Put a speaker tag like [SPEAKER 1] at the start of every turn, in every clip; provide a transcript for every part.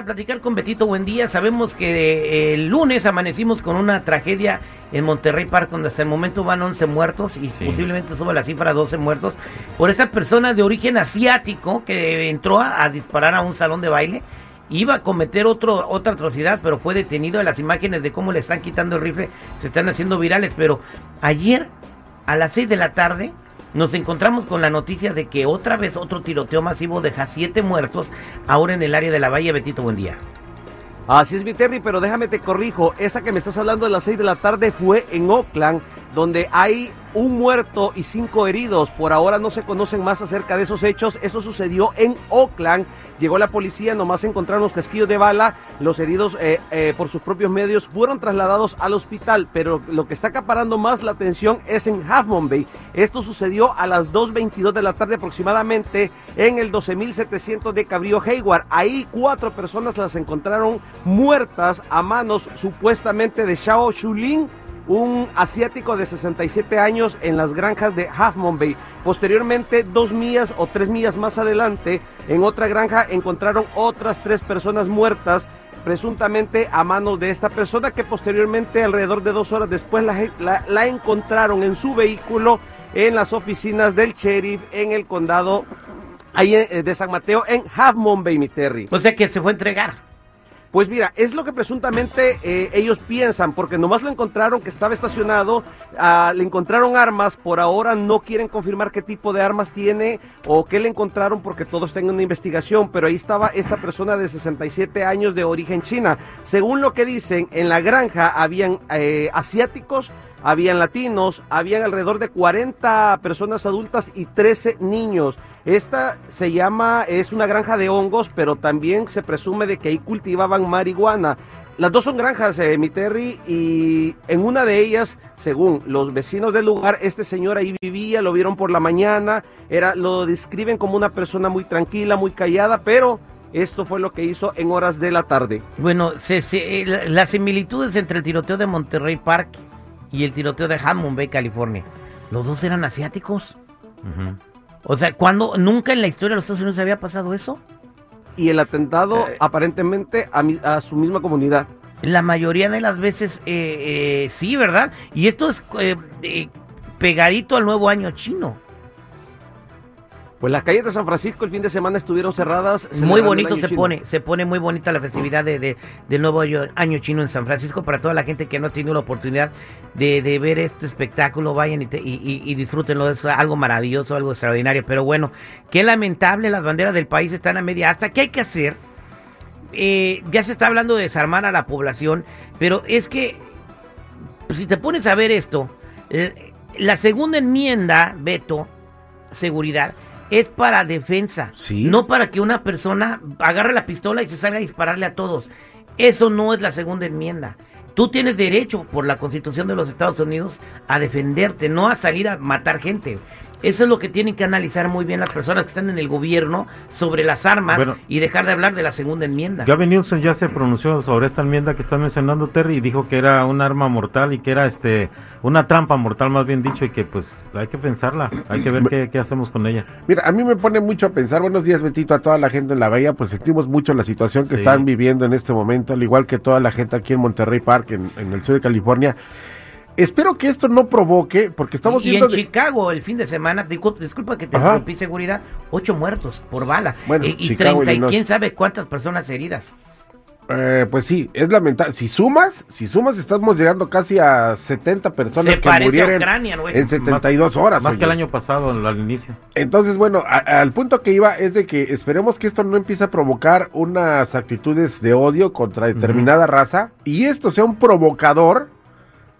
[SPEAKER 1] a platicar con Betito Buendía. Sabemos que eh, el lunes amanecimos con una tragedia en Monterrey Park, donde hasta el momento van 11 muertos y posiblemente sube la cifra a 12 muertos por esta persona de origen asiático que entró a, disparar a un salón de baile. Iba a cometer otro, otra atrocidad, pero fue detenido. Las imágenes de cómo le están quitando el rifle se están haciendo virales. Pero ayer, a las 6 de la tarde, nos encontramos con la noticia de que otra vez otro tiroteo masivo deja siete muertos ahora en el área de la Bahía. Betito, buen día.
[SPEAKER 2] Así es, Viterri, pero déjame te corrijo. Esta que me estás hablando de las 6 de la tarde fue en Oakland, donde hay un muerto y cinco heridos. Por ahora no se conocen más acerca de esos hechos. Eso sucedió en Oakland. Llegó la policía, nomás encontraron los casquillos de bala. Los heridos, eh, eh, por sus propios medios, fueron trasladados al hospital. Pero lo que está acaparando más la atención es en Half Moon Bay. Esto sucedió a las 2.22 de la tarde aproximadamente en el 12.700 de Cabrillo Hayward. Ahí cuatro personas las encontraron muertas a manos supuestamente de Xiao Shulin un asiático de 67 años en las granjas de Half Moon Bay. Posteriormente, dos millas o tres millas más adelante, en otra granja encontraron otras tres personas muertas presuntamente a manos de esta persona que posteriormente, alrededor de dos horas después, la, encontraron en su vehículo en las oficinas del sheriff en el condado eh, de San Mateo en Half Moon Bay, mi Terry.
[SPEAKER 1] O sea que se fue a entregar.
[SPEAKER 2] Pues mira, es lo que presuntamente eh, ellos piensan, porque nomás lo encontraron que estaba estacionado, ah, le encontraron armas, por ahora no quieren confirmar qué tipo de armas tiene o qué le encontraron porque todos tengan una investigación, pero ahí estaba esta persona de 67 años de origen china. Según lo que dicen, en la granja habían eh, asiáticos, habían latinos, habían alrededor de 40 personas adultas y 13 niños. Esta se llama, es una granja de hongos, pero también se presume de que ahí cultivaban marihuana. Las dos son granjas, eh, mi Terry, y en una de ellas, según los vecinos del lugar, este señor ahí vivía, lo vieron por la mañana, era, lo describen como una persona muy tranquila, muy callada, pero esto fue lo que hizo en horas de la tarde.
[SPEAKER 1] Bueno, se, las similitudes entre el tiroteo de Monterrey Park y el tiroteo de Hammond Bay, California. Los dos eran asiáticos. O sea, cuando nunca en la historia de los Estados Unidos había pasado eso.
[SPEAKER 2] Y el atentado eh, aparentemente a, su misma comunidad.
[SPEAKER 1] La mayoría de las veces eh, eh, sí, ¿verdad? Y esto es pegadito al nuevo año chino.
[SPEAKER 2] Pues las calles de San Francisco el fin de semana estuvieron cerradas.
[SPEAKER 1] Muy bonito se pone, se pone muy bonita la festividad de, del nuevo año chino en San Francisco para toda la gente que no ha tenido la oportunidad de, ver este espectáculo, vayan y, y, disfrútenlo, es algo maravilloso, algo extraordinario. Pero bueno, qué lamentable, las banderas del país están a media hasta. ¿Qué hay que hacer? Eh, ya se está hablando de desarmar a la población, pero es que pues, si te pones a ver esto, eh, la segunda enmienda, Beto, seguridad, es para defensa, no para que una persona agarre la pistola y se salga a dispararle a todos. Eso no es la segunda enmienda. Tú tienes derecho por la Constitución de los Estados Unidos a defenderte, no a salir a matar gente. Eso es lo que tienen que analizar muy bien las personas que están en el gobierno sobre las armas y dejar de hablar de la segunda enmienda.
[SPEAKER 3] Gavin Newsom ya se pronunció sobre esta enmienda que están mencionando Terry y dijo que era un arma mortal y que era este una trampa mortal más bien dicho y que pues hay que pensarla, hay que ver qué, hacemos con ella.
[SPEAKER 4] Mira, a mí me pone mucho a pensar, buenos días Betito, a toda la gente en la bahía, pues sentimos mucho la situación que están viviendo en este momento, al igual que toda la gente aquí en Monterrey Park, en, en el sur de California. Espero que esto no provoque, porque estamos
[SPEAKER 1] y, viendo. Y en Chicago el fin de semana, disculpa, que te interrumpí seguridad, ocho muertos por bala. Bueno, eh, y, treinta y quién sabe cuántas personas heridas.
[SPEAKER 4] Eh, pues sí, es lamentable. Si sumas, si sumas, estamos llegando casi a 70 personas que murieron en 72 horas.
[SPEAKER 3] Más que el año pasado, al inicio.
[SPEAKER 4] Entonces, bueno, al punto que iba es de que esperemos que esto no empiece a provocar unas actitudes de odio contra determinada raza y esto sea un provocador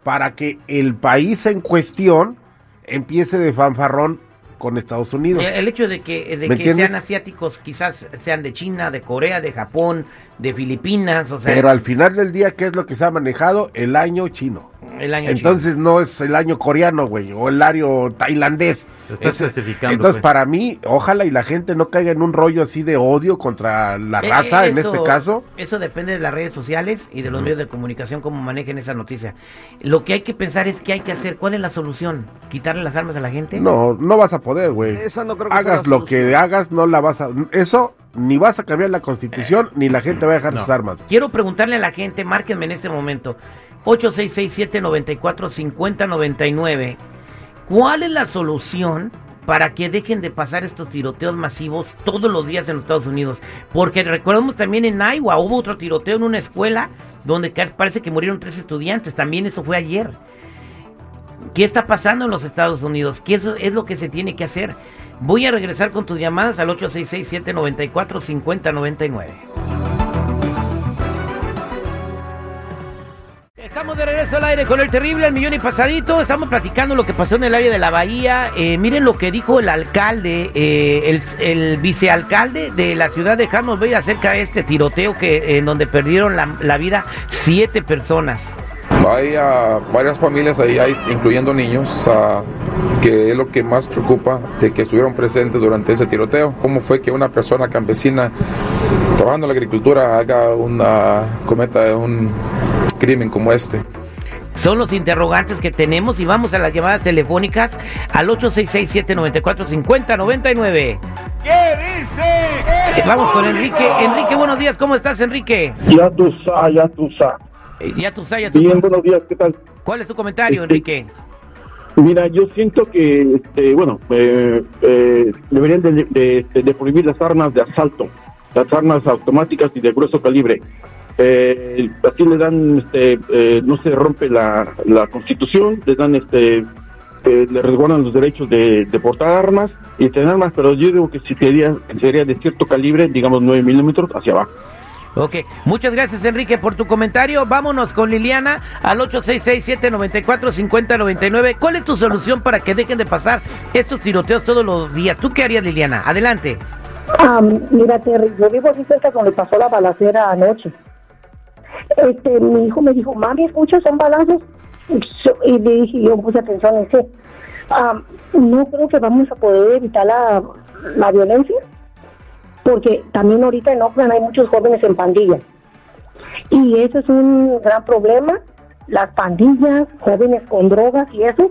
[SPEAKER 4] para que el país en cuestión empiece de fanfarrón con Estados Unidos.
[SPEAKER 1] El hecho de que, de que sean asiáticos, quizás sean de China, de Corea, de Japón, de Filipinas, o sea...
[SPEAKER 4] Pero al final del día, ¿qué es lo que se ha manejado? El año chino. El año Entonces no es el año coreano, güey, o el año tailandés.
[SPEAKER 3] está especificando.
[SPEAKER 4] Entonces, pues. para mí, ojalá y la gente no caiga en un rollo así de odio contra la eh, raza, en este caso.
[SPEAKER 1] Eso depende de las redes sociales y de los medios de comunicación, cómo manejen esa noticia. Lo que hay que pensar es qué hay que hacer. ¿Cuál es la solución? ¿Quitarle las armas a la gente?
[SPEAKER 4] No, no vas a poder, güey. Esa no creo que Hagas lo que hagas, no la vas a... Eso ni vas a cambiar la constitución, ni la gente va a dejar
[SPEAKER 3] No.
[SPEAKER 4] sus armas.
[SPEAKER 1] Quiero preguntarle a la gente, márquenme en este momento, 8667-945099, ¿cuál es la solución para que dejen de pasar estos tiroteos masivos todos los días en los Estados Unidos? Porque recordemos también en Iowa hubo otro tiroteo en una escuela donde parece que murieron tres estudiantes, también eso fue ayer. ¿Qué está pasando en los Estados Unidos? ¿Qué es lo que se tiene que hacer? Voy a regresar con tus llamadas al 866-794-5099. Estamos de regreso al aire con el terrible El Millón y Pasadito. Estamos platicando lo que pasó en el área de la Bahía. Eh, miren lo que dijo el alcalde, eh, el, el vicealcalde de la ciudad de Janos Bay acerca de este tiroteo que en donde perdieron la, la vida siete personas.
[SPEAKER 5] Hay ah, varias familias ahí, incluyendo niños, ah, que es lo que más preocupa de que estuvieron presentes durante ese tiroteo. ¿Cómo fue que una persona campesina trabajando en la agricultura haga una cometa un crimen como este?
[SPEAKER 1] Son los interrogantes que tenemos y vamos a las llamadas telefónicas al 866-794-5099. ¿Qué dice? Vamos con Enrique. Enrique, buenos días. ¿Cómo estás, Enrique?
[SPEAKER 6] Ya tú sabes, ya tú sabes.
[SPEAKER 1] Eh, Ya tú sabes. ya tú-
[SPEAKER 6] Bien, buenos días, ¿qué tal?
[SPEAKER 1] ¿Cuál es tu comentario,
[SPEAKER 6] Este-
[SPEAKER 1] Enrique?
[SPEAKER 6] Mira, yo siento que, este, bueno, eh, eh, deberían de, de- prohibir las armas de asalto, las armas automáticas y de grueso calibre. Eh, así le dan, este, eh, no se rompe la, constitución, le dan, este, eh, le resguardan los derechos de, de portar armas y tener armas, pero yo digo que si sería, sería de cierto calibre, digamos 9 milímetros hacia abajo.
[SPEAKER 1] Ok, muchas gracias Enrique por tu comentario. Vámonos con Liliana al 866-794-5099. ¿Cuál es tu solución para que dejen de pasar estos tiroteos todos los días? ¿Tú qué harías, Liliana? Adelante.
[SPEAKER 7] Mira, Terry, yo vivo aquí cerca donde pasó la balacera anoche. Este, mi hijo me dijo, mami, escucha, son balazos. Y le dije, yo puse atención en ese. No creo que vamos a poder evitar la, la violencia, porque también ahorita en Oakland hay muchos jóvenes en pandillas. Y ese es un gran problema. Las pandillas, jóvenes con drogas y eso,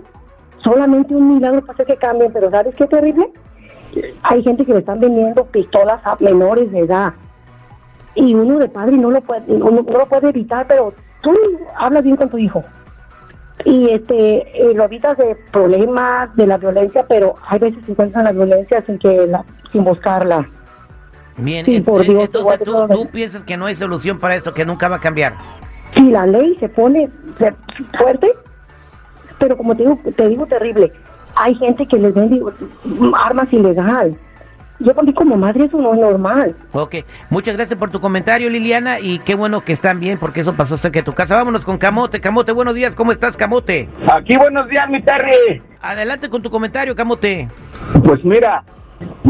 [SPEAKER 7] solamente un milagro para que cambien, pero ¿sabes qué terrible? hay gente que le están vendiendo pistolas a menores de edad y uno de padre no lo puede uno no lo puede evitar pero tú hablas bien con tu hijo y este eh, lo evitas de problemas de la violencia pero hay veces se encuentran la violencia sin que la, sin buscarla
[SPEAKER 1] Bien,
[SPEAKER 7] Sí, por Dios,
[SPEAKER 1] entonces tú, piensas que no hay solución para esto, que nunca va a cambiar.
[SPEAKER 7] si la ley se pone fuerte pero como te digo te digo terrible hay gente que les vende armas ilegal yo mí como madre eso no es normal
[SPEAKER 1] Ok, muchas gracias por tu comentario, Liliana, y qué bueno que están bien, porque eso pasó cerca de tu casa. Vámonos con Camote. Camote, buenos días, ¿cómo estás, Camote?
[SPEAKER 6] Aquí buenos días, mi Terry.
[SPEAKER 1] Adelante con tu comentario, Camote.
[SPEAKER 6] Pues mira,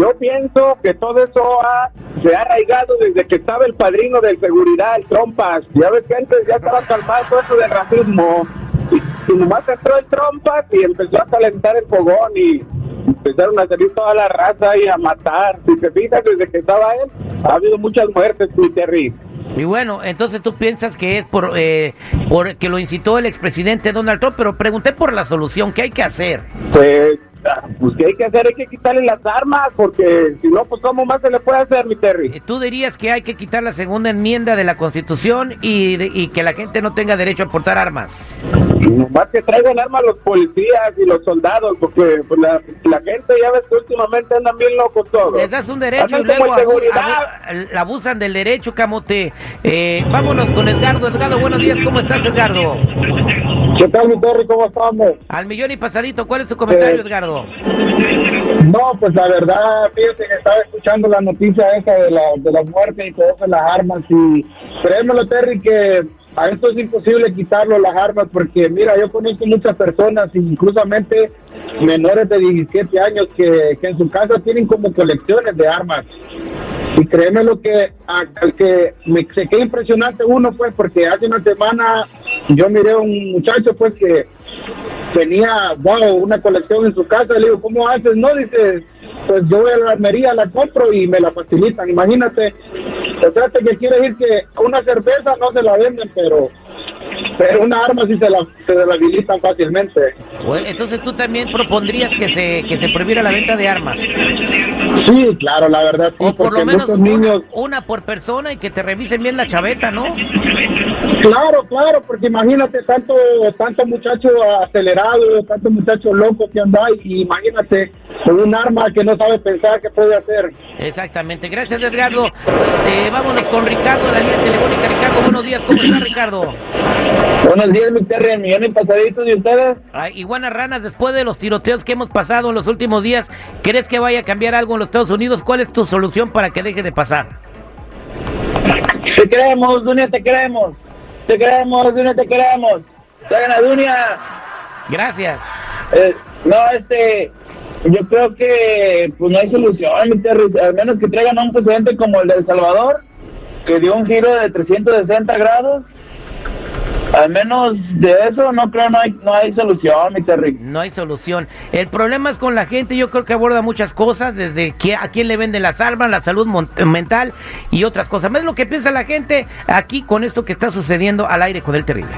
[SPEAKER 6] yo pienso que todo eso ha- se ha arraigado desde que estaba el padrino de seguridad, el Trompas. Ya ves que antes ya estaba calmado todo eso del racismo. Y, y nomás entró el Trompas y empezó a calentar el fogón y empezaron a salir toda la raza y a matar. Si te fijas, desde que estaba él, ha habido muchas muertes, mi Terry.
[SPEAKER 1] Y bueno, entonces tú piensas que es por, eh, por que lo incitó el expresidente Donald Trump, pero pregunté por la solución, ¿qué hay que hacer?
[SPEAKER 6] Pues, pues ¿qué hay que hacer? Hay que quitarle las armas porque si no, pues ¿cómo más se le puede hacer, mi Terry?
[SPEAKER 1] Eh, Tú dirías que hay que quitar la segunda enmienda de la Constitución y, de- y que la gente no tenga derecho a portar armas.
[SPEAKER 6] Nomás que traigan armas los policías y los soldados, porque pues, la, la gente ya ves que últimamente andan bien locos todos.
[SPEAKER 1] Les das un derecho y luego abu- abusan del derecho, Camote. Eh, vámonos con Edgardo. Edgardo, buenos días, ¿cómo estás, Edgardo?
[SPEAKER 6] ¿Qué tal, mi Terry? ¿Cómo estamos?
[SPEAKER 1] Al millón y pasadito, ¿cuál es tu comentario,
[SPEAKER 6] Eh,
[SPEAKER 1] Edgardo?
[SPEAKER 6] No, pues la verdad, fíjate que estaba escuchando la noticia esa de, la, de las muertes y todo eso, las armas, y créemelo, Terry, que a esto es imposible quitarlo las armas, porque mira, yo conozco muchas personas, inclusamente menores de 17 años, que, que en su casa tienen como colecciones de armas. Y créeme lo que, a- que me se queda impresionante uno, pues, porque hace una semana yo miré a un muchacho, pues, que tenía, wow, una colección en su casa. Le digo, ¿cómo haces? No, dice, pues yo voy a la armería, la compro y me la facilitan. Imagínate, o sea, que quiere decir que una cerveza no se la venden, pero pero una arma sí se la, se la habilitan fácilmente.
[SPEAKER 1] Bueno, entonces tú también propondrías que se, que se prohibiera la venta de armas.
[SPEAKER 6] Sí, claro, la verdad sí,
[SPEAKER 1] O por lo menos
[SPEAKER 6] muchos
[SPEAKER 1] una,
[SPEAKER 6] niños...
[SPEAKER 1] una por persona y que te revisen bien la chaveta, ¿no?
[SPEAKER 6] Claro, claro, porque imagínate tanto tanto muchacho acelerado, tanto muchacho loco que anda y imagínate con un arma que no sabe pensar qué puede hacer.
[SPEAKER 1] Exactamente. Gracias, Edgardo. Eh, vámonos con Ricardo, la línea telefónica. Ricardo, buenos días. ¿Cómo está, Ricardo?
[SPEAKER 6] Buenos días, mi Terry, y pasaditos de ustedes.
[SPEAKER 1] Ay, Iguana Ranas, después de los tiroteos que hemos pasado en los últimos días, ¿crees que vaya a cambiar algo en los Estados Unidos? ¿Cuál es tu solución para que deje de pasar?
[SPEAKER 6] Te queremos, Dunia, te queremos. Te queremos, Dunia, te queremos. Traigan a Dunia.
[SPEAKER 1] Gracias.
[SPEAKER 6] Eh, no, este, yo creo que pues no hay solución. Al menos que traigan a un presidente como el de El Salvador, que dio un giro de 360 grados. Al menos de eso no creo no hay no hay solución, mi Terry.
[SPEAKER 1] No hay solución. El problema es con la gente, yo creo que aborda muchas cosas, desde que, a quién le venden las armas, la salud mental y otras cosas. Más lo que piensa la gente aquí con esto que está sucediendo al aire con el terrible.